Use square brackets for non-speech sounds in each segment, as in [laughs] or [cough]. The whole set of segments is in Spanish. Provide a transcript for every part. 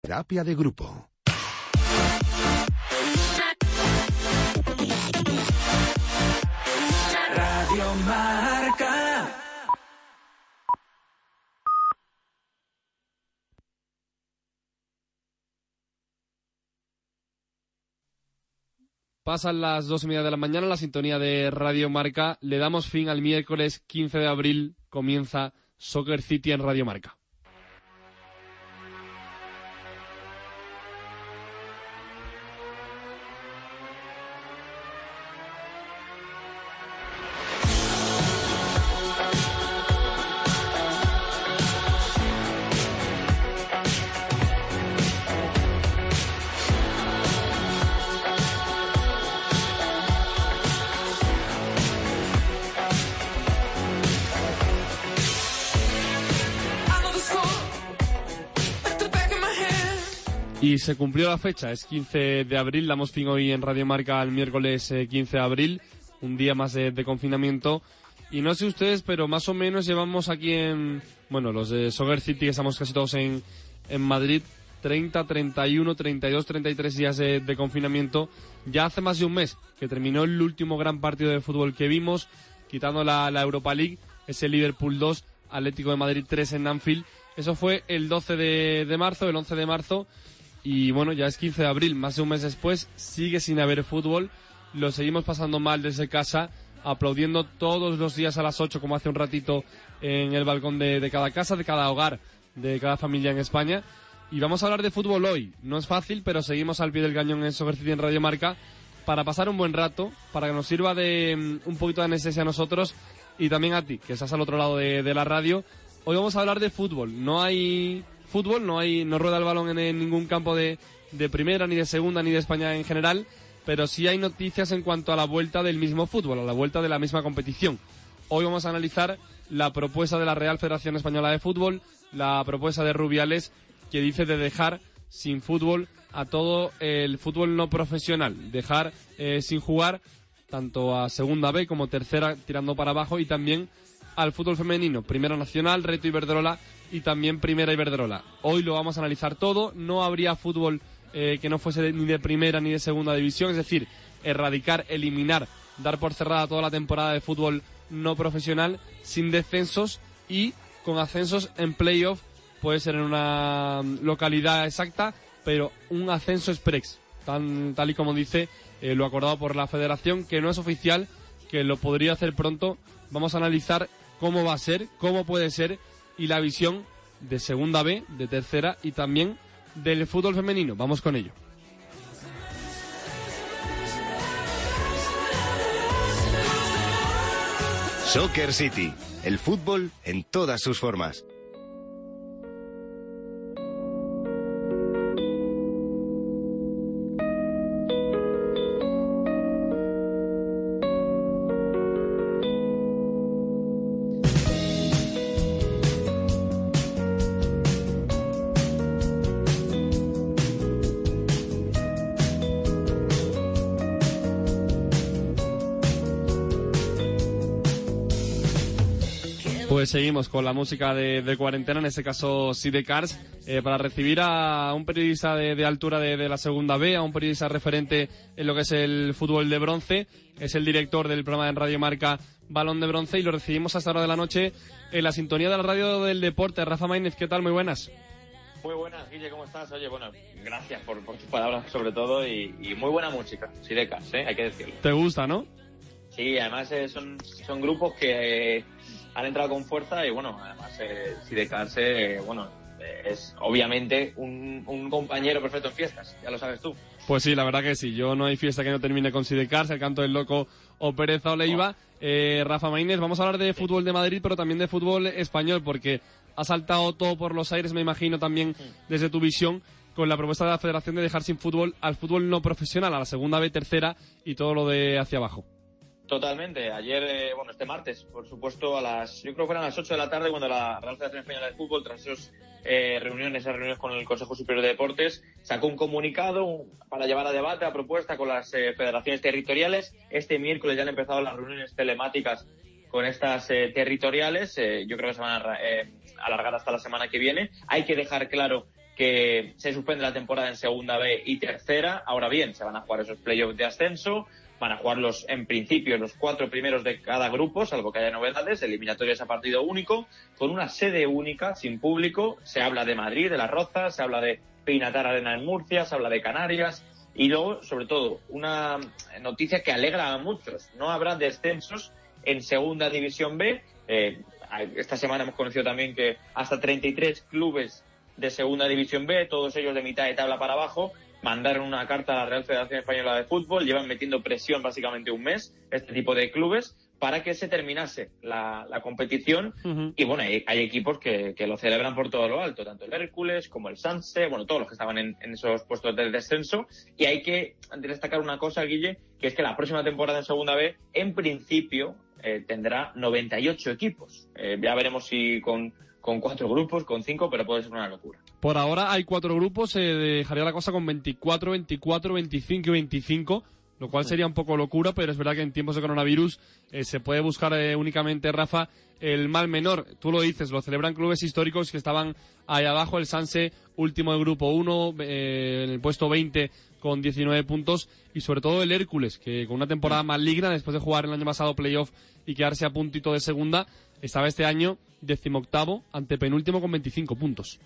Terapia de grupo. Radio Marca. Pasan las dos y media de la mañana, la sintonía de Radio Marca. Le damos fin al miércoles 15 de abril. Comienza Soccer City en Radio Marca. Y se cumplió la fecha, es 15 de abril, damos fin hoy en Radio Marca el miércoles eh, 15 de abril, un día más de, de confinamiento. Y no sé ustedes, pero más o menos llevamos aquí en, bueno, los de Soccer City, que estamos casi todos en, en Madrid, 30, 31, 32, 33 días de, de confinamiento. Ya hace más de un mes que terminó el último gran partido de fútbol que vimos, quitando la, la Europa League, ese Liverpool 2, Atlético de Madrid 3 en Anfield. Eso fue el 12 de, de marzo, el 11 de marzo. Y bueno, ya es 15 de abril, más de un mes después, sigue sin haber fútbol. Lo seguimos pasando mal desde casa, aplaudiendo todos los días a las 8, como hace un ratito, en el balcón de, cada casa, de cada hogar, de cada familia en España. Y vamos a hablar de fútbol hoy. No es fácil, pero seguimos al pie del cañón en Soccer City en Radio Marca para pasar un buen rato, para que nos sirva de mm, un poquito de anestesia a nosotros y también a ti, que estás al otro lado de, de la radio. Hoy vamos a hablar de fútbol. No hay fútbol, no hay, no rueda el balón en, ningún campo de, de primera, ni de segunda, ni de España en general, pero sí hay noticias en cuanto a la vuelta del mismo fútbol, a la vuelta de la misma competición. Hoy vamos a analizar la propuesta de la Real Federación Española de Fútbol, la propuesta de Rubiales, que dice de dejar sin fútbol a todo el fútbol no profesional, dejar eh, sin jugar tanto a segunda B como tercera tirando para abajo y también al fútbol femenino, Primera Nacional, Reto Iberdrola y también Primera Iberdrola. Hoy lo vamos a analizar todo, no habría fútbol eh, que no fuese ni de primera ni de segunda división, es decir, erradicar, eliminar, dar por cerrada toda la temporada de fútbol no profesional sin descensos y con ascensos en playoff, puede ser en una mm, localidad exacta, pero un ascenso express, tan, tal y como dice eh, lo acordado por la federación, que no es oficial, que lo podría hacer pronto. Vamos a analizar cómo va a ser, cómo puede ser y la visión de segunda B, de tercera y también del fútbol femenino. Vamos con ello. Soccer City, el fútbol en todas sus formas. Pues seguimos con la música de, de cuarentena, en este caso Sidecars, eh, para recibir a un periodista de, de altura de, de la segunda B, a un periodista referente en lo que es el fútbol de bronce. Es el director del programa en Radio Marca Balón de Bronce y lo recibimos hasta hora de la noche en la sintonía de la radio del deporte. Rafa Maínez, ¿qué tal? Muy buenas. Muy buenas, Guille, ¿cómo estás? Oye, bueno, gracias por, por tus palabras sobre todo y, y muy buena música, Sidecas, ¿eh? hay que decirlo. ¿Te gusta, no? Sí, además eh, son, son grupos que han entrado con fuerza y bueno, además eh, Sidecas, eh, bueno, eh, es obviamente un, un compañero perfecto en fiestas, ya lo sabes tú. Pues sí, la verdad que sí. Yo no hay fiesta que no termine con Sidecars, el canto del loco o Pereza o Leiva. Eh, Rafa Maínez, vamos a hablar de fútbol de Madrid, pero también de fútbol español, porque ha saltado todo por los aires, me imagino también desde tu visión, con la propuesta de la Federación de dejar sin fútbol al fútbol no profesional, a la segunda B, tercera y todo lo de hacia abajo. Totalmente. Ayer, eh, bueno, este martes, por supuesto, a las, yo creo que fueron a las 8 de la tarde cuando la Real Federación Española de Fútbol, tras esas eh, reuniones, esas reuniones con el Consejo Superior de Deportes, sacó un comunicado para llevar a debate, a propuesta con las eh, federaciones territoriales. Este miércoles ya han empezado las reuniones telemáticas con estas eh, territoriales. Yo creo que se van a alargar hasta la semana que viene. Hay que dejar claro que se suspende la temporada en segunda B y tercera. Ahora bien, se van a jugar esos playoffs de ascenso. Van a jugarlos en principio los cuatro primeros de cada grupo, salvo que haya novedades, eliminatorias a partido único, con una sede única, sin público. Se habla de Madrid, de Las Rozas, se habla de Pinatar Arena en Murcia, se habla de Canarias. Y luego, sobre todo, una noticia que alegra a muchos. No habrá descensos en Segunda División B. Eh, esta semana hemos conocido también que hasta 33 clubes de Segunda División B, todos ellos de mitad de tabla para abajo, mandaron una carta a la Real Federación Española de Fútbol, llevan metiendo presión básicamente un mes, este tipo de clubes, para que se terminase la, la competición. Y bueno, hay, hay equipos que, que lo celebran por todo lo alto, tanto el Hércules como el Sanse, bueno, todos los que estaban en, en esos puestos del descenso. Y hay que destacar una cosa, Guille, que es que la próxima temporada en Segunda B, en principio, eh, tendrá 98 equipos. Eh, ya veremos si con, con cuatro grupos, con cinco, pero puede ser una locura. Por ahora hay cuatro grupos, se dejaría la cosa con 24, 24, 25 y 25, lo cual sería un poco locura, pero es verdad que en tiempos de coronavirus eh, se puede buscar eh, únicamente, Rafa, el mal menor. Tú lo dices, lo celebran clubes históricos que estaban ahí abajo, el Sanse, último del grupo 1, eh, en el puesto 20 con 19 puntos, y sobre todo el Hércules, que con una temporada maligna, después de jugar el año pasado playoff y quedarse a puntito de segunda, estaba este año decimoctavo, ante penúltimo con 25 puntos.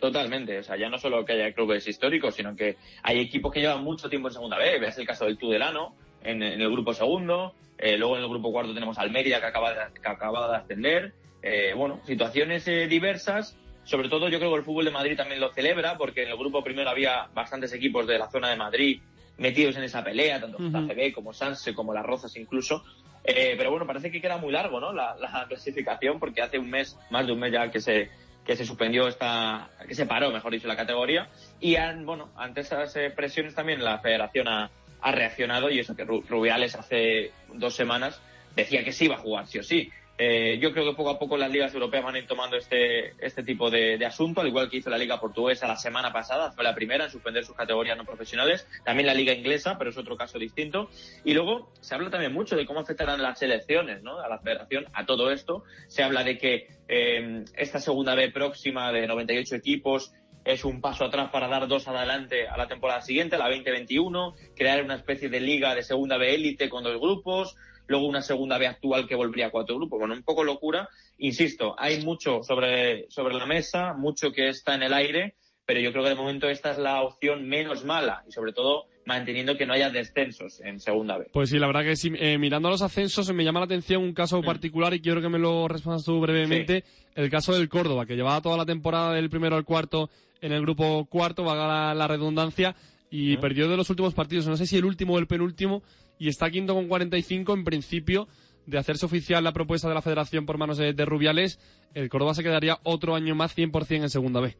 Totalmente, o sea, ya no solo que haya clubes históricos, sino que hay equipos que llevan mucho tiempo en segunda B. Ves el caso del Tudelano en, en el grupo segundo, eh, luego en el grupo cuarto tenemos al Mérida que acaba de, que acaba de ascender. Eh, bueno, situaciones eh, diversas. Sobre todo yo creo que el fútbol de Madrid también lo celebra, porque en el grupo primero había bastantes equipos de la zona de Madrid metidos en esa pelea, tanto Ujú. CB como Sanse, como Las Rozas incluso. Eh, pero bueno, parece que queda muy largo, ¿no? La, la [laughs] clasificación, porque hace un mes, más de un mes ya que se, que se suspendió esta, que se paró, mejor dicho, la categoría. Y han, bueno, ante esas eh, presiones también la federación ha, ha reaccionado y eso que Ru- Rubiales hace dos semanas decía que sí iba a jugar, sí o sí. Eh, yo creo que poco a poco las ligas europeas van a ir tomando este, este tipo de, asunto, al igual que hizo la Liga Portuguesa la semana pasada, fue la primera en suspender sus categorías no profesionales, también la Liga Inglesa, pero es otro caso distinto. Y luego se habla también mucho de cómo afectarán las selecciones ¿no? a la federación, a todo esto. Se habla de que eh, esta segunda B próxima de 98 equipos es un paso atrás para dar dos adelante a la temporada siguiente, la 2021, crear una especie de liga de segunda B élite con dos grupos, luego una segunda B actual que volvería a cuatro grupos. Bueno, un poco locura. Insisto, hay mucho sobre, sobre la mesa, mucho que está en el aire, pero yo creo que de momento esta es la opción menos mala y sobre todo manteniendo que no haya descensos en segunda B. Pues sí, la verdad que sí. Eh, mirando los ascensos me llama la atención un caso particular y quiero que me lo respondas tú brevemente. El caso del Córdoba, que llevaba toda la temporada del primero al cuarto en el grupo cuarto, valga la, la redundancia, y perdió de los últimos partidos, no sé si el último o el penúltimo, y está quinto con 45 en principio de hacerse oficial la propuesta de la federación por manos de, Rubiales, el Córdoba se quedaría otro año más 100% en segunda B.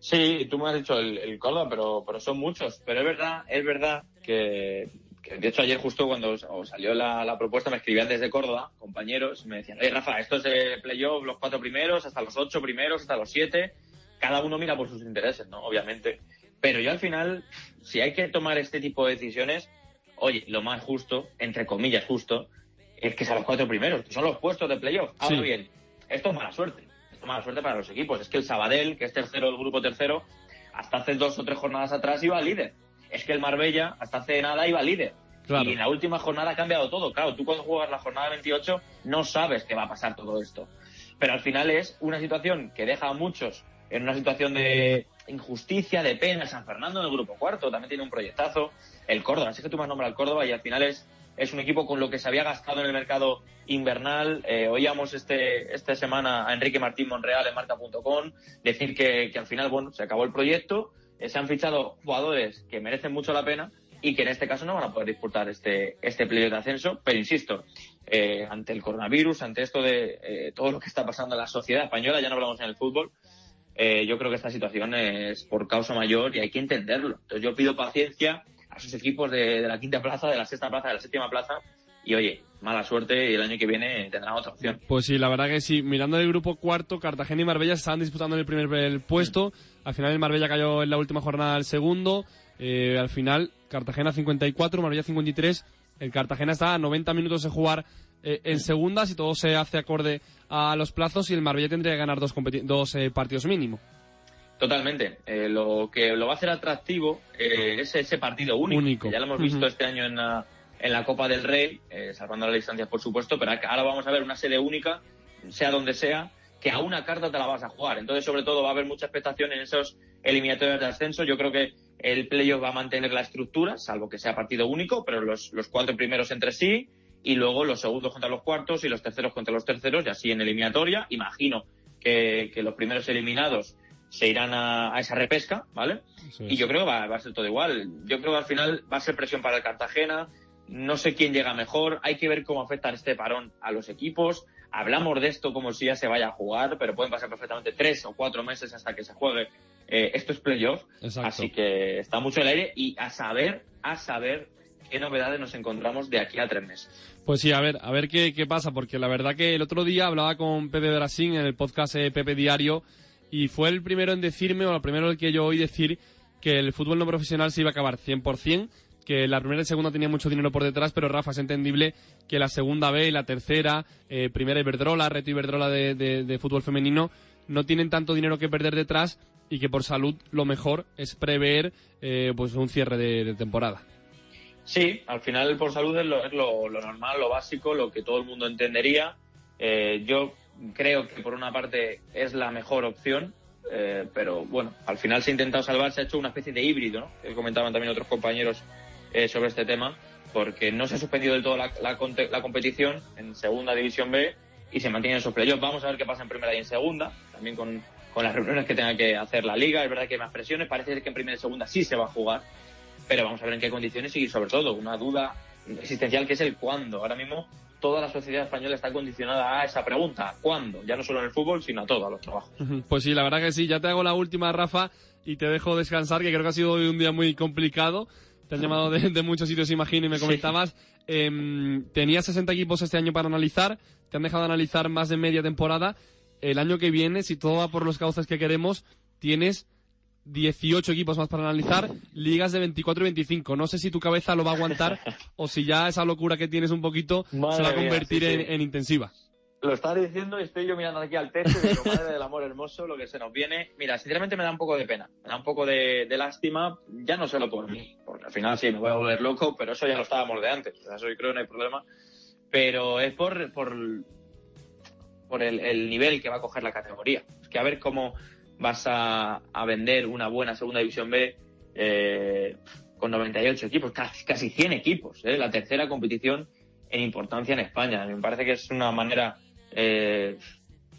Sí, tú me has dicho el, el Córdoba, pero, pero son muchos. Pero es verdad, es verdad que, de hecho ayer justo cuando salió la, propuesta me escribían desde Córdoba, compañeros, me decían, oye Rafa, esto es de playoff, los cuatro primeros, hasta los ocho primeros, hasta los siete, cada uno mira por sus intereses, ¿no? Obviamente. Pero yo al final, si hay que tomar este tipo de decisiones, oye, lo más justo, entre comillas justo, es que sean los cuatro primeros, que son los puestos de playoff. Ahora Sí. bien, esto es mala suerte. Esto es mala suerte para los equipos. Es que el Sabadell, que es tercero del grupo tercero, hasta hace dos o tres jornadas atrás iba líder. Es que el Marbella, hasta hace nada, iba líder. Claro. Y en la última jornada ha cambiado todo. Claro, tú cuando juegas la jornada 28 no sabes que va a pasar todo esto. Pero al final es una situación que deja a muchos en una situación de injusticia, de pena. San Fernando en el grupo cuarto también tiene un proyectazo. El Córdoba, sé que tú me has nombrado al Córdoba y al final es, es un equipo con lo que se había gastado en el mercado invernal. Eh, oíamos este, esta semana a Enrique Martín Monreal en marca.com decir que, que al final, bueno, se acabó el proyecto, eh, se han fichado jugadores que merecen mucho la pena, y que en este caso no van a poder disputar este, este playoff de ascenso. Pero insisto, eh, ante el coronavirus, ante esto de eh, todo lo que está pasando en la sociedad española, ya no hablamos en el fútbol, eh, yo creo que esta situación es por causa mayor y hay que entenderlo. Entonces yo pido paciencia a sus equipos de, de la quinta plaza, de la sexta plaza, de la séptima plaza y oye, mala suerte y el año que viene tendrán otra opción. Pues sí, la verdad que sí. Mirando el grupo cuarto, Cartagena y Marbella se estaban disputando en el primer el puesto. Al final el Marbella cayó en la última jornada al segundo. Eh, al final Cartagena 54, Marbella 53. El Cartagena está a 90 minutos de jugar eh, en segunda si todo se hace acorde a los plazos y el Marbella tendría que ganar dos, dos eh, partidos mínimo. Totalmente. Eh, lo que lo va a hacer atractivo eh, es ese partido único. Único. que ya lo hemos visto este año en la, en la Copa del Rey, eh, salvando las distancias, por supuesto, pero ahora vamos a ver una sede única, sea donde sea, que a una carta te la vas a jugar. Entonces, sobre todo, va a haber mucha expectación en esos eliminatorios de ascenso. Yo creo que el playoff va a mantener la estructura, salvo que sea partido único, pero los, los cuatro primeros entre sí, y luego los segundos contra los cuartos y los terceros contra los terceros, y así en eliminatoria. Imagino que, que los primeros eliminados se irán a, a esa repesca, ¿vale? Y yo creo que va, va a ser todo igual. Yo creo que al final va a ser presión para el Cartagena. No sé quién llega mejor. Hay que ver cómo afecta este parón a los equipos. Hablamos de esto como si ya se vaya a jugar, pero pueden pasar perfectamente tres o cuatro meses hasta que se juegue. Eh, esto es playoff. Exacto. Así que está mucho en el aire y a saber, a saber qué novedades nos encontramos de aquí a tres meses. Pues sí, a ver, a ver qué, qué pasa, porque la verdad que el otro día hablaba con Pepe Brasín en el podcast eh, Pepe Diario y fue el primero en decirme, o el primero el que yo oí decir que el fútbol no profesional se iba a acabar 100%, que la primera y segunda tenía mucho dinero por detrás, pero Rafa, es entendible que la segunda B y la tercera, eh, primera Iberdrola, Reto Iberdrola de, de, fútbol femenino, no tienen tanto dinero que perder detrás y que por salud lo mejor es prever eh, pues un cierre de, temporada. Sí, al final por salud es, lo normal, lo básico, lo que todo el mundo entendería. Eh, yo creo que por una parte es la mejor opción, eh, pero bueno, al final se ha intentado salvar, se ha hecho una especie de híbrido, ¿no? Que comentaban también otros compañeros eh, sobre este tema, porque no se ha suspendido del todo la, la, la competición en segunda división B y se mantienen esos playoffs. Vamos a ver qué pasa en primera y en segunda, también con, con las reuniones que tenga que hacer la liga. Es verdad que hay más presiones, parece que en primera y segunda sí se va a jugar, pero vamos a ver en qué condiciones y sobre todo una duda existencial que es el cuándo. Ahora mismo toda la sociedad española está condicionada a esa pregunta, ¿cuándo? Ya no solo en el fútbol, sino a todo, a los trabajos. Pues sí, la verdad que sí. Ya te hago la última, Rafa, y te dejo descansar, que creo que ha sido hoy un día muy complicado. Te han llamado de, de muchos sitios, imagino, y me Sí. comentabas. em, tenías 60 equipos este año para analizar. Te han dejado analizar más de media temporada. El año que viene, si todo va por los cauces que queremos, tienes 18 equipos más para analizar, ligas de 24 y 25. No sé si tu cabeza lo va a aguantar [laughs] o si ya esa locura que tienes un poquito se Madre va a convertir sí. en, en intensiva. Lo estás diciendo y estoy yo mirando aquí al techo y digo, madre del amor hermoso, lo que se nos viene. Mira, sinceramente me da un poco de pena, me da un poco de, de lástima, ya no solo por mí, porque al final sí me voy a volver loco, pero eso ya lo estábamos de antes, eso yo creo que no hay problema. Pero es por, por, por el, el nivel que va a coger la categoría. Es que a ver cómo vas a, a vender una buena segunda división B eh, con 98 equipos, casi, casi 100 equipos, ¿eh? la tercera competición en importancia en España. Me parece que es una manera, eh,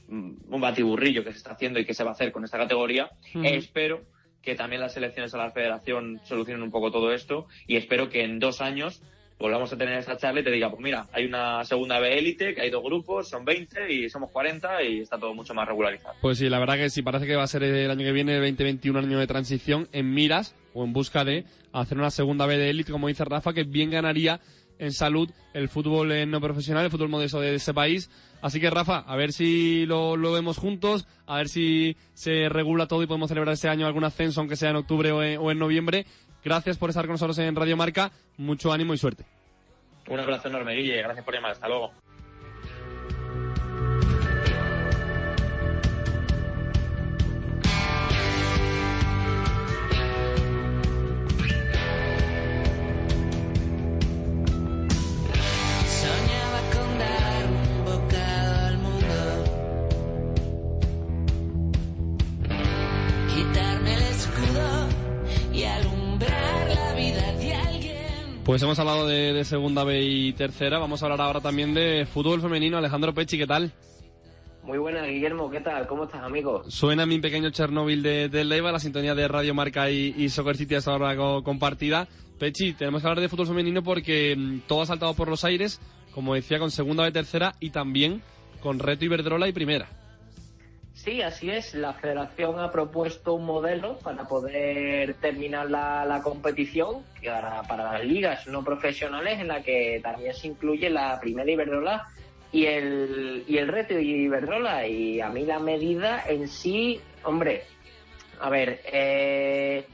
un batiburrillo que se está haciendo y que se va a hacer con esta categoría. Espero que también las elecciones a la federación solucionen un poco todo esto y espero que en dos años volvamos a tener esa charla y te diga, pues mira, hay una segunda B élite, que hay dos grupos, son 20 y somos 40 y está todo mucho más regularizado. Pues sí, la verdad que sí, parece que va a ser el año que viene, el 2021, año de transición, en miras o en busca de hacer una segunda B de élite, como dice Rafa, que bien ganaría en salud el fútbol eh, no profesional, el fútbol modesto de ese país. Así que Rafa, a ver si lo, lo vemos juntos, a ver si se regula todo y podemos celebrar este año algún ascenso, aunque sea en octubre o en, o en noviembre. Gracias por estar con nosotros en Radio Marca, mucho ánimo y suerte. Un abrazo enorme, Guille, gracias por llamar, hasta luego. Pues hemos hablado de, de segunda B y tercera, vamos a hablar ahora también de fútbol femenino. Alejandro Pechi, ¿qué tal? Muy buena, Guillermo, ¿qué tal? ¿Cómo estás, amigo? Suena mi pequeño Chernóbil de, de Leiva, la sintonía de Radio Marca y, y Soccer City hasta ahora co- compartida. Pechi, tenemos que hablar de fútbol femenino porque mm, todo ha saltado por los aires, como decía, con segunda de tercera y también con Reto Iberdrola y primera. Sí, así es. La federación ha propuesto un modelo para poder terminar la, competición para las ligas no profesionales en la que también se incluye la primera Iberdrola y el, y el reto Iberdrola. Y a mí la medida en sí, hombre, a ver, eh,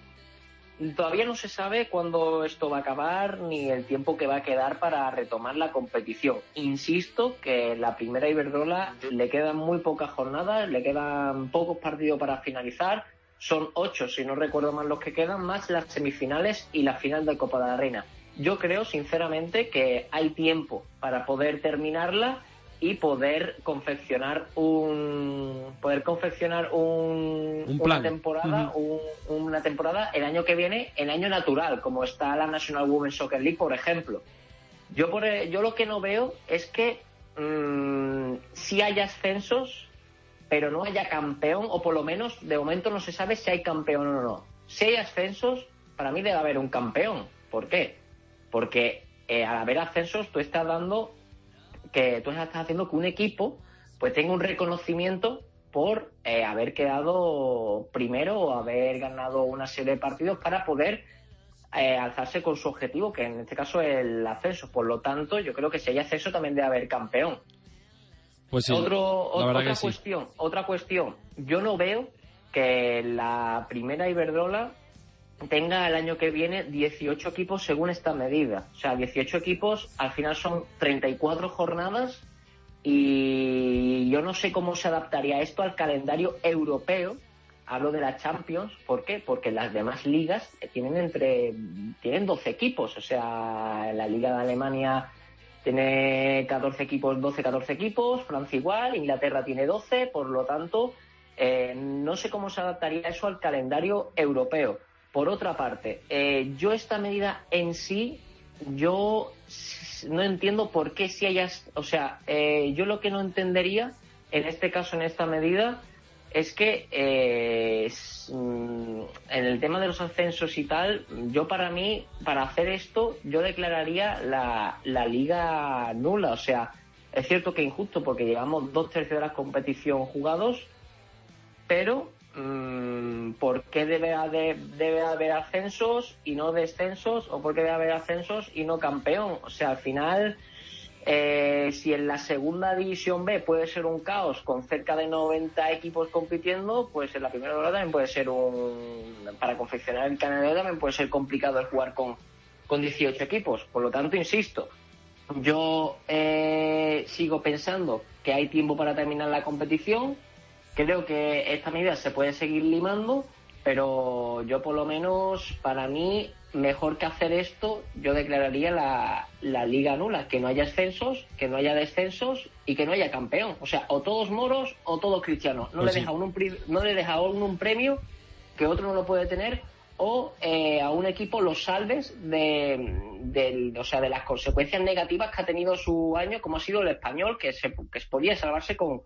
todavía no se sabe cuándo esto va a acabar ni el tiempo que va a quedar para retomar la competición. Insisto que la primera Iberdrola le quedan muy pocas jornadas, le quedan pocos partidos para finalizar. Son ocho, si no recuerdo mal, los que quedan, más las semifinales y la final de Copa de la Reina. Yo creo, sinceramente, que hay tiempo para poder terminarla y poder confeccionar un poder confeccionar un, Un una temporada un- una temporada el año que viene el año natural como está la National Women's Soccer League por ejemplo. Yo por e- yo lo que no veo es que mm, si hay ascensos pero no haya campeón o por lo menos de momento no se sabe si hay campeón o no. Si hay ascensos para mí debe haber un campeón. ¿por qué? porque eh, al haber ascensos tú estás dando que tú estás haciendo que un equipo pues tenga un reconocimiento por eh, haber quedado primero o haber ganado una serie de partidos para poder eh, alzarse con su objetivo, que en este caso es el ascenso. Por lo tanto, yo creo que si hay ascenso también debe haber campeón. Pues sí, Otro, la otra sí. cuestión, otra cuestión. Yo no veo que la primera Iberdrola tenga el año que viene 18 equipos según esta medida. O sea, 18 equipos, al final son 34 jornadas y yo no sé cómo se adaptaría esto al calendario europeo. Hablo de la Champions, ¿por qué? Porque las demás ligas tienen entre tienen 12 equipos, o sea, la Liga de Alemania tiene 14 equipos, 12, 14 equipos, Francia igual, Inglaterra tiene 12, por lo tanto, eh, no sé cómo se adaptaría eso al calendario europeo. Por otra parte, eh, yo esta medida en sí, yo no entiendo por qué si hayas, o sea, eh, yo lo que no entendería en este caso, en esta medida, es que eh, mm, en el tema de los ascensos y tal, yo para mí, para hacer esto, yo declararía la, la liga nula. O sea, es cierto que injusto porque llevamos dos tercios de la competición jugados, pero mm, ¿por qué debe haber, debe haber ascensos y no descensos? ¿O por qué debe haber ascensos y no campeón? O sea, al final, eh, si en la segunda división B puede ser un caos con cerca de 90 equipos compitiendo, pues en la primera hora también puede ser un... Para confeccionar el calendario también puede ser complicado el jugar con, con 18 equipos. Por lo tanto, insisto, yo eh, sigo pensando que hay tiempo para terminar la competición. Creo que esta medida se puede seguir limando, pero yo por lo menos, para mí, mejor que hacer esto, yo declararía la, la liga nula, que no haya ascensos, que no haya descensos y que no haya campeón. O sea, o todos moros o todos cristianos. No, Pues le, sí. deja uno un, no le deja a uno un premio que otro no lo puede tener o eh, a un equipo los salves de, del- o sea, de las consecuencias negativas que ha tenido su año, como ha sido el español, que, se, que podía salvarse con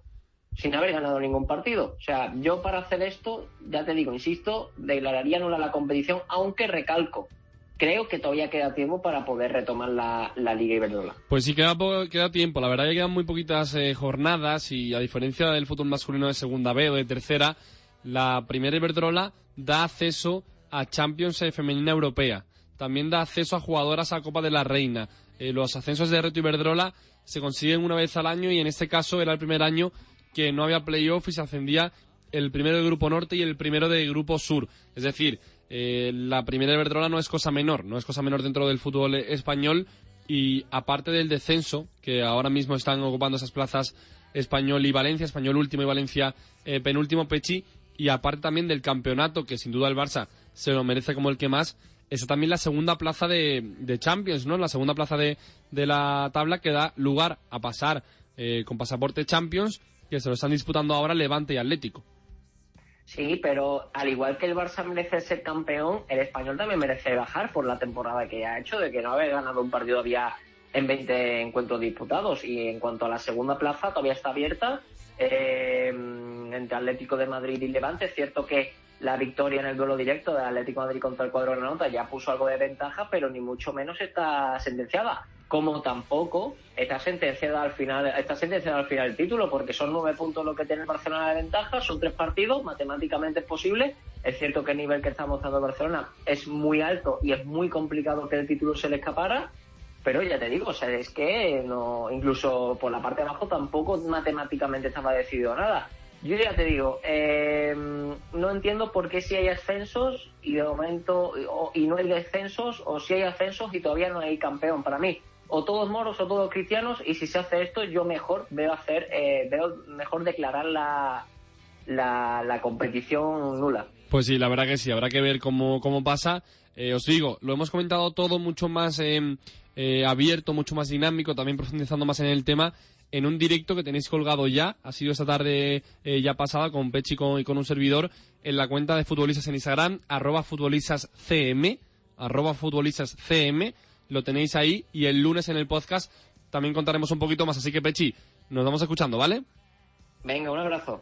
sin haber ganado ningún partido. O sea, yo para hacer esto, ya te digo, insisto, declararía nula la competición, aunque recalco, creo que todavía queda tiempo para poder retomar la, Liga Iberdrola. Pues sí, queda, queda tiempo. La verdad que quedan muy poquitas eh, jornadas y a diferencia del fútbol masculino de segunda B o de tercera, la primera Iberdrola da acceso a Champions eh, Femenina Europea. También da acceso a jugadoras a Copa de la Reina. Eh, los ascensos de Reto Iberdrola se consiguen una vez al año y en este caso era el primer año que no había playoff y se ascendía el primero del Grupo Norte y el primero del Grupo Sur. Es decir, eh, la primera Iberdrola no es cosa menor, no es cosa menor dentro del fútbol español y aparte del descenso, que ahora mismo están ocupando esas plazas Español y Valencia, Español último y Valencia eh, penúltimo Pechi, y aparte también del campeonato, que sin duda el Barça se lo merece como el que más, está también la segunda plaza de, de Champions, ¿no? La segunda plaza de, de la tabla que da lugar a pasar eh, con pasaporte Champions, que se lo están disputando ahora Levante y Atlético. Sí, pero al igual que el Barça merece ser campeón, el español también merece bajar por la temporada que ha hecho, de que no haber ganado un partido había en 20 encuentros disputados. Y en cuanto a la segunda plaza, todavía está abierta eh, entre Atlético de Madrid y Levante. Es cierto que la victoria en el duelo directo de Atlético de Madrid contra el cuadro Granota ya puso algo de ventaja, pero ni mucho menos está sentenciada. Como tampoco está sentenciada al final, está sentenciada al final el título, porque son nueve puntos lo que tiene el Barcelona de ventaja, son tres partidos, matemáticamente es posible. Es cierto que el nivel que está mostrando el Barcelona es muy alto y es muy complicado que el título se le escapara, pero ya te digo, o sea, es que no, incluso por la parte de abajo tampoco matemáticamente estaba decidido nada. Yo ya te digo, eh, no entiendo por qué si hay ascensos y de momento y no hay descensos, o si hay ascensos y todavía no hay campeón. Para mí, o todos moros o todos cristianos, y si se hace esto, yo mejor veo hacer, eh, veo mejor declarar la, la, competición nula. Pues sí, la verdad que sí, habrá que ver cómo, cómo pasa. Eh, os digo, lo hemos comentado todo mucho más eh, eh, abierto, mucho más dinámico, también profundizando más en el tema, en un directo que tenéis colgado ya, ha sido esta tarde eh, ya pasada con Pechi con, y con un servidor, en la cuenta de futbolistas en Instagram, arroba futbolistascm, arroba futbolistascm, lo tenéis ahí, y el lunes en el podcast también contaremos un poquito más, así que Pechi, nos vamos escuchando, ¿vale? Venga, un abrazo.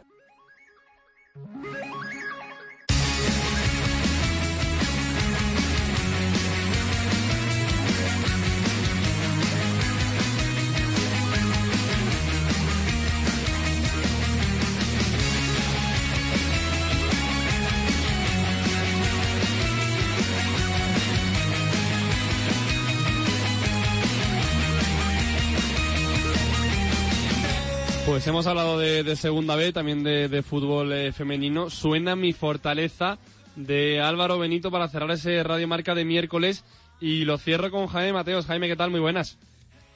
Pues hemos hablado de, de segunda B, también de, de fútbol eh, femenino. Suena mi fortaleza de Álvaro Benito para cerrar ese Radio Marca de miércoles. Y lo cierro con Jaime Mateos. Jaime, ¿qué tal? Muy buenas.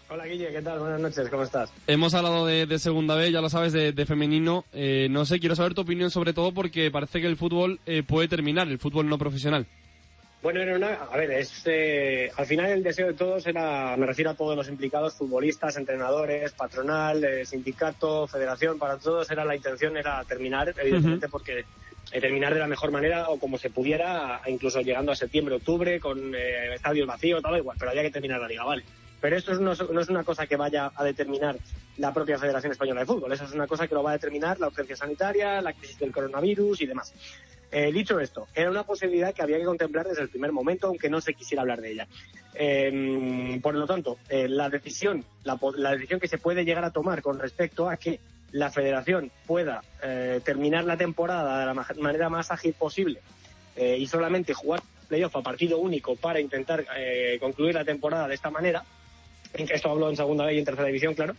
Hola Guille, ¿qué tal? Buenas noches, ¿cómo estás? Hemos hablado de, de segunda B, ya lo sabes, de, de femenino. Eh, no sé, quiero saber tu opinión sobre todo porque parece que el fútbol eh, puede terminar, el fútbol no profesional. Bueno, era una, a ver, es, eh, al final el deseo de todos era, me refiero a todos los implicados, futbolistas, entrenadores, patronal, eh, sindicato, federación, para todos era la intención era terminar, evidentemente porque eh, terminar de la mejor manera o como se pudiera, incluso llegando a septiembre, octubre, con eh, estadios vacíos, todo igual, pero había que terminar la liga, vale. Pero esto es no, no es una cosa que vaya a determinar la propia Federación Española de Fútbol, eso es una cosa que lo va a determinar la urgencia sanitaria, la crisis del coronavirus y demás. Eh, dicho esto, era una posibilidad que había que contemplar desde el primer momento, aunque no se quisiera hablar de ella. Eh, por lo tanto, eh, la decisión, la, la decisión que se puede llegar a tomar con respecto a que la Federación pueda eh, terminar la temporada de la ma- manera más ágil posible eh, y solamente jugar playoff a partido único para intentar concluir la temporada de esta manera, esto hablo en segunda y en tercera división, claro,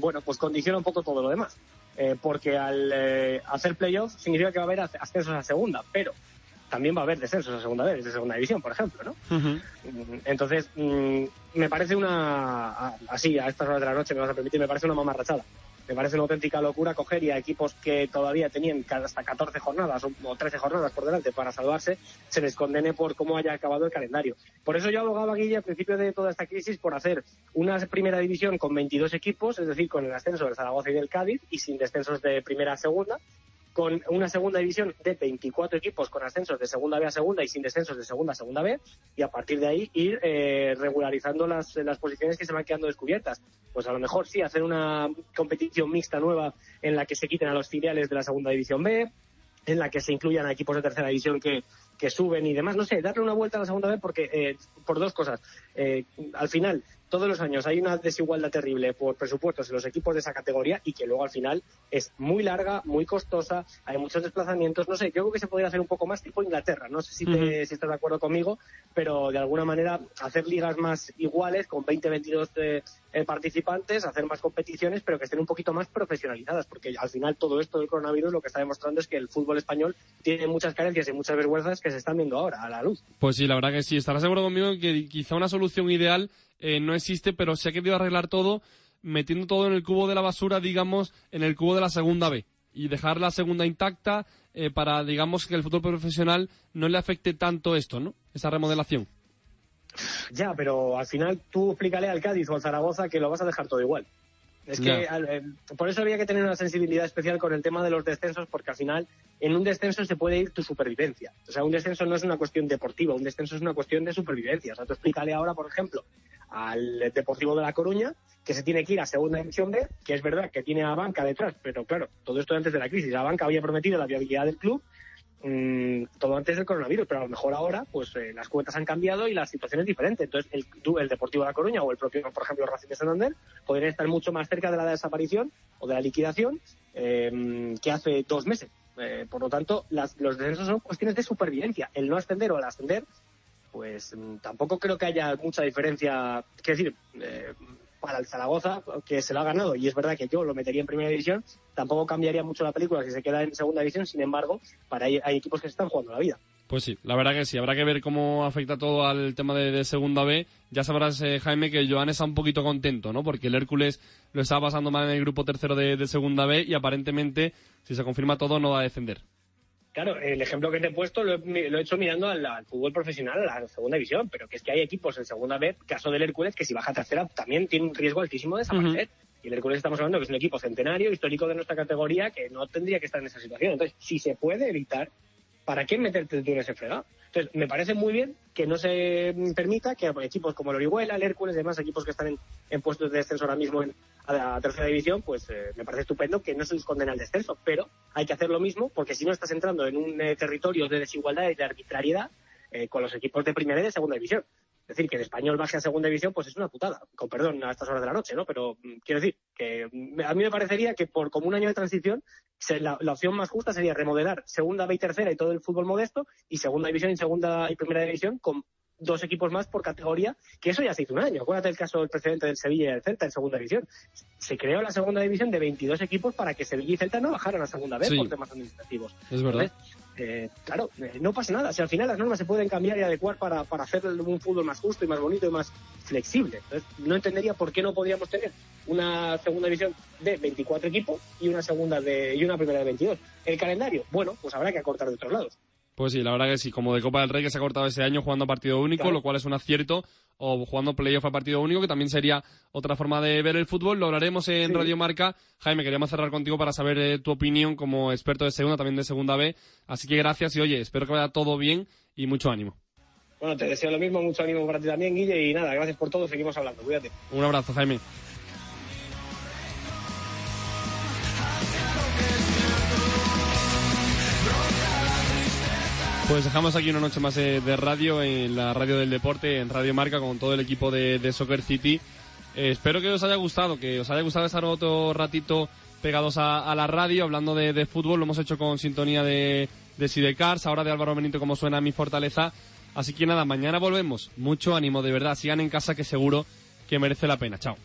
bueno, pues condiciona un poco todo lo demás. Eh, porque al eh, hacer playoff significa que va a haber asc- ascensos a segunda, pero también va a haber descensos a segunda vez, de segunda división, por ejemplo, ¿no? Mm, Entonces, mm, me parece una, así, a estas horas de la noche, me vas a permitir, me parece una mamarrachada. Me parece una auténtica locura coger y a equipos que todavía tenían hasta 14 jornadas o, o 13 jornadas por delante para salvarse, se les condene por cómo haya acabado el calendario. Por eso yo abogaba, Guille, al principio de toda esta crisis, por hacer una primera división con 22 equipos, es decir, con el ascenso del Zaragoza y del Cádiz, y sin descensos de primera a segunda, con una segunda división de 24 equipos con ascensos de segunda B a segunda y sin descensos de segunda a segunda B y a partir de ahí ir eh, regularizando las, las posiciones que se van quedando descubiertas. Pues a lo mejor sí, hacer una competición mixta nueva en la que se quiten a los filiales de la segunda división B, en la que se incluyan a equipos de tercera división que, que suben y demás. No sé, darle una vuelta a la segunda B porque, eh, por dos cosas. Eh, al final, todos los años hay una desigualdad terrible por presupuestos en los equipos de esa categoría y que luego al final es muy larga, muy costosa, hay muchos desplazamientos. No sé, yo creo que se podría hacer un poco más tipo Inglaterra. No sé si, te- si estás de acuerdo conmigo, pero de alguna manera hacer ligas más iguales con 20, 22 eh, eh, participantes, hacer más competiciones, pero que estén un poquito más profesionalizadas, porque al final todo esto del coronavirus lo que está demostrando es que el fútbol español tiene muchas carencias y muchas vergüenzas que se están viendo ahora a la luz. Pues sí, la verdad que sí. Estarás seguro conmigo que quizá una solución ideal eh, no existe, pero se ha querido arreglar todo metiendo todo en el cubo de la basura, digamos, en el cubo de la segunda B. Y dejar la segunda intacta eh, para, digamos, que el fútbol profesional no le afecte tanto esto, ¿no? Esa remodelación. Ya, pero al final tú explícale al Cádiz o al Zaragoza que lo vas a dejar todo igual. Es que al- eh, por eso había que tener una sensibilidad especial con el tema de los descensos, porque al final en un descenso se puede ir tu supervivencia. O sea, un descenso no es una cuestión deportiva, un descenso es una cuestión de supervivencia. O sea, tú explícale ahora, por ejemplo, al Deportivo de La Coruña, que se tiene que ir a Segunda División B, que es verdad que tiene a banca detrás, pero claro, todo esto antes de la crisis. La banca había prometido la viabilidad del club, mm, todo antes del coronavirus, pero a lo mejor ahora pues eh, las cuentas han cambiado y la situación es diferente. Entonces el, el Deportivo de La Coruña o el propio, por ejemplo, Racing de Santander podrían estar mucho más cerca de la desaparición o de la liquidación eh, que hace dos meses. Eh, por lo tanto, los descensos son cuestiones de supervivencia. El no ascender o el ascender, pues mm, tampoco creo que haya mucha diferencia. Quiero decir, eh, para el Zaragoza, que se lo ha ganado, y es verdad que yo lo metería en primera división, tampoco cambiaría mucho la película si se queda en segunda división. Sin embargo, para ahí hay equipos que se están jugando la vida. Pues sí, la verdad que sí. Habrá que ver cómo afecta todo al tema de, Segunda B. Ya sabrás, eh, Jaime, que Joan está un poquito contento, ¿no? Porque el Hércules lo estaba pasando mal en el grupo tercero de, de Segunda B y aparentemente, si se confirma todo, no va a descender. Claro, el ejemplo que te he puesto lo he, lo he hecho mirando al, al fútbol profesional, a la segunda división, pero que es que hay equipos en segunda B, caso del Hércules, que si baja a tercera también tiene un riesgo altísimo de desaparecer. Y el Hércules estamos hablando que es un equipo centenario, histórico de nuestra categoría, que no tendría que estar en esa situación. Entonces, si se puede evitar, ¿para qué meterte tú en ese fregado? Entonces, me parece muy bien que no se permita que equipos como el Orihuela, el Hércules demás equipos que están en, puestos de descenso ahora mismo en, a la tercera división, pues eh, me parece estupendo que no se les condene al descenso, pero hay que hacer lo mismo porque si no estás entrando en un eh, territorio de desigualdad y de arbitrariedad eh, con los equipos de primera y de segunda división. Es decir, que el español baje a segunda división, pues es una putada, con perdón a estas horas de la noche, ¿no? Pero mm, quiero decir que a mí me parecería que por como un año de transición, se- la, la opción más justa sería remodelar segunda B y tercera y todo el fútbol modesto y segunda división y segunda y primera división con dos equipos más por categoría, que eso ya se hizo un año. Acuérdate el caso del precedente del Sevilla y del Celta en segunda división. Se creó la segunda división de 22 equipos para que Sevilla y Celta no bajaran a segunda Sí. por temas administrativos. Es verdad. Entonces, eh, claro, eh, no pasa nada. Si al final las normas se pueden cambiar y adecuar para, para hacer un fútbol más justo y más bonito y más flexible. Entonces, no entendería por qué no podríamos tener una segunda división de 24 equipos y una segunda de y una primera de 22. El calendario, bueno, pues habrá que acortar de otros lados. Pues sí, la verdad que sí, como de Copa del Rey que se ha cortado ese año jugando a partido único, Claro. lo cual es un acierto, o jugando playoff a partido único, que también sería otra forma de ver el fútbol. Lo hablaremos en Sí. Radio Marca. Jaime, queríamos cerrar contigo para saber eh, tu opinión como experto de segunda, también de segunda B. Así que gracias y oye, espero que vaya todo bien y mucho ánimo. Bueno, te deseo lo mismo, mucho ánimo para ti también, Guille, y nada, gracias por todo, seguimos hablando, cuídate. Un abrazo, Jaime. Pues dejamos aquí una noche más de, radio en la radio del deporte, en Radio Marca, con todo el equipo de, Soccer City. Eh, espero que os haya gustado, que os haya gustado estar otro ratito pegados a, la radio, hablando de, de fútbol. Lo hemos hecho con sintonía de, de Sidecars, ahora de Álvaro Benito, como suena mi fortaleza. Así que nada, mañana volvemos. Mucho ánimo, de verdad. Sigan en casa, que seguro que merece la pena. Chao.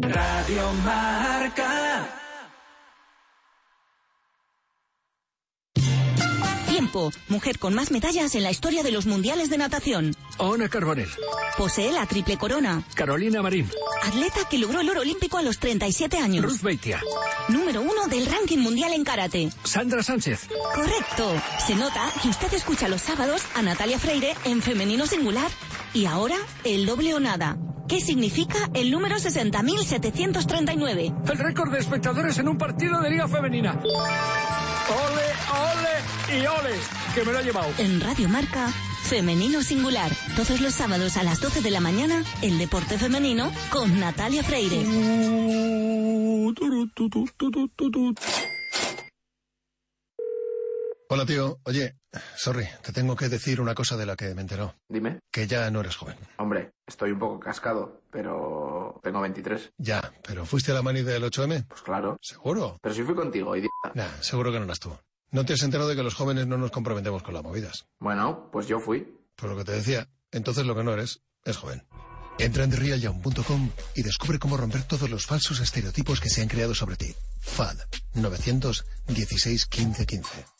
Radio Marca. Tiempo, mujer con más medallas en la historia de los mundiales de natación. Ona Carbonell. Posee la triple corona. Carolina Marín. Atleta que logró el oro olímpico a los 37 años. Ruth Beitia. Número uno del ranking mundial en karate. Sandra Sánchez. Correcto. Se nota que usted escucha los sábados a Natalia Freire en femenino singular. Y ahora, el doble o nada. ¿Qué significa el número 60.739? El récord de espectadores en un partido de Liga Femenina. ¡Ole, ole y ole! Que me lo ha llevado. En Radio Marca, femenino singular. Todos los sábados a las 12 de la mañana, el deporte femenino con Natalia Freire. Hola, tío. Oye, sorry, te tengo que decir una cosa de la que me enteró. Dime. Que ya no eres joven. Hombre, estoy un poco cascado, pero tengo 23. Ya, pero ¿fuiste a la mani del 8M? Pues claro. ¿Seguro? Pero si fui contigo, idiota. Nah, seguro que no eras tú. ¿No te has enterado de que los jóvenes no nos comprometemos con las movidas? Bueno, pues yo fui. Por lo que te decía, entonces lo que no eres es joven. Entra en TheRealYoung.com y descubre cómo romper todos los falsos estereotipos que se han creado sobre ti. FAD 916 15 15.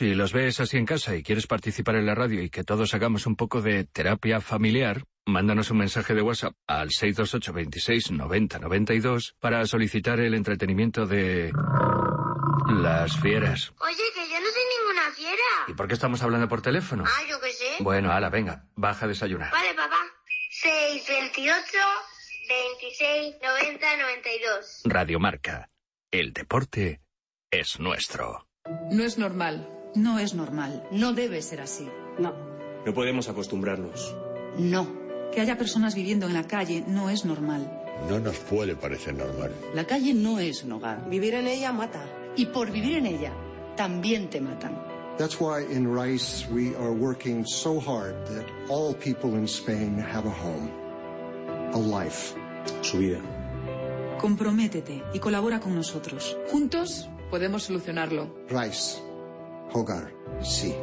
Si los ves así en casa y quieres participar en la radio y que todos hagamos un poco de terapia familiar, mándanos un mensaje de WhatsApp al 628 26 90 92 para solicitar el entretenimiento de las fieras. Oye, que yo no soy ninguna fiera. ¿Y por qué estamos hablando por teléfono? Ah, yo qué sé. Bueno, ala, venga, baja a desayunar. Vale, papá. 6, 28, 26, 90, 92. Radio Marca. El deporte es nuestro. No es normal. No es normal. No debe ser así. No. No podemos acostumbrarnos. No. Que haya personas viviendo en la calle no es normal. No nos puede parecer normal. La calle no es un hogar. Vivir en ella mata. Y por vivir en ella, también te matan. That's why in Rice we are working so hard that all people in Spain have a home, a life. Su vida. Comprométete y colabora con nosotros. Juntos podemos solucionarlo. Rice, hogar, sí.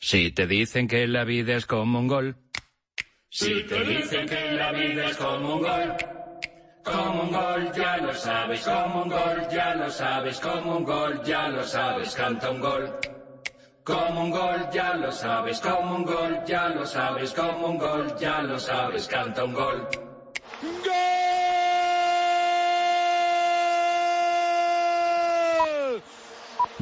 Si te dicen que la vida es como un gol. Si te dicen que la vida es como un gol. Como un gol, ya lo sabes, como un gol, ya lo sabes, como un gol, ya lo sabes, canta un gol. Como un gol, ya lo sabes, como un gol, ya lo sabes, como un gol, ya lo sabes, canta un gol.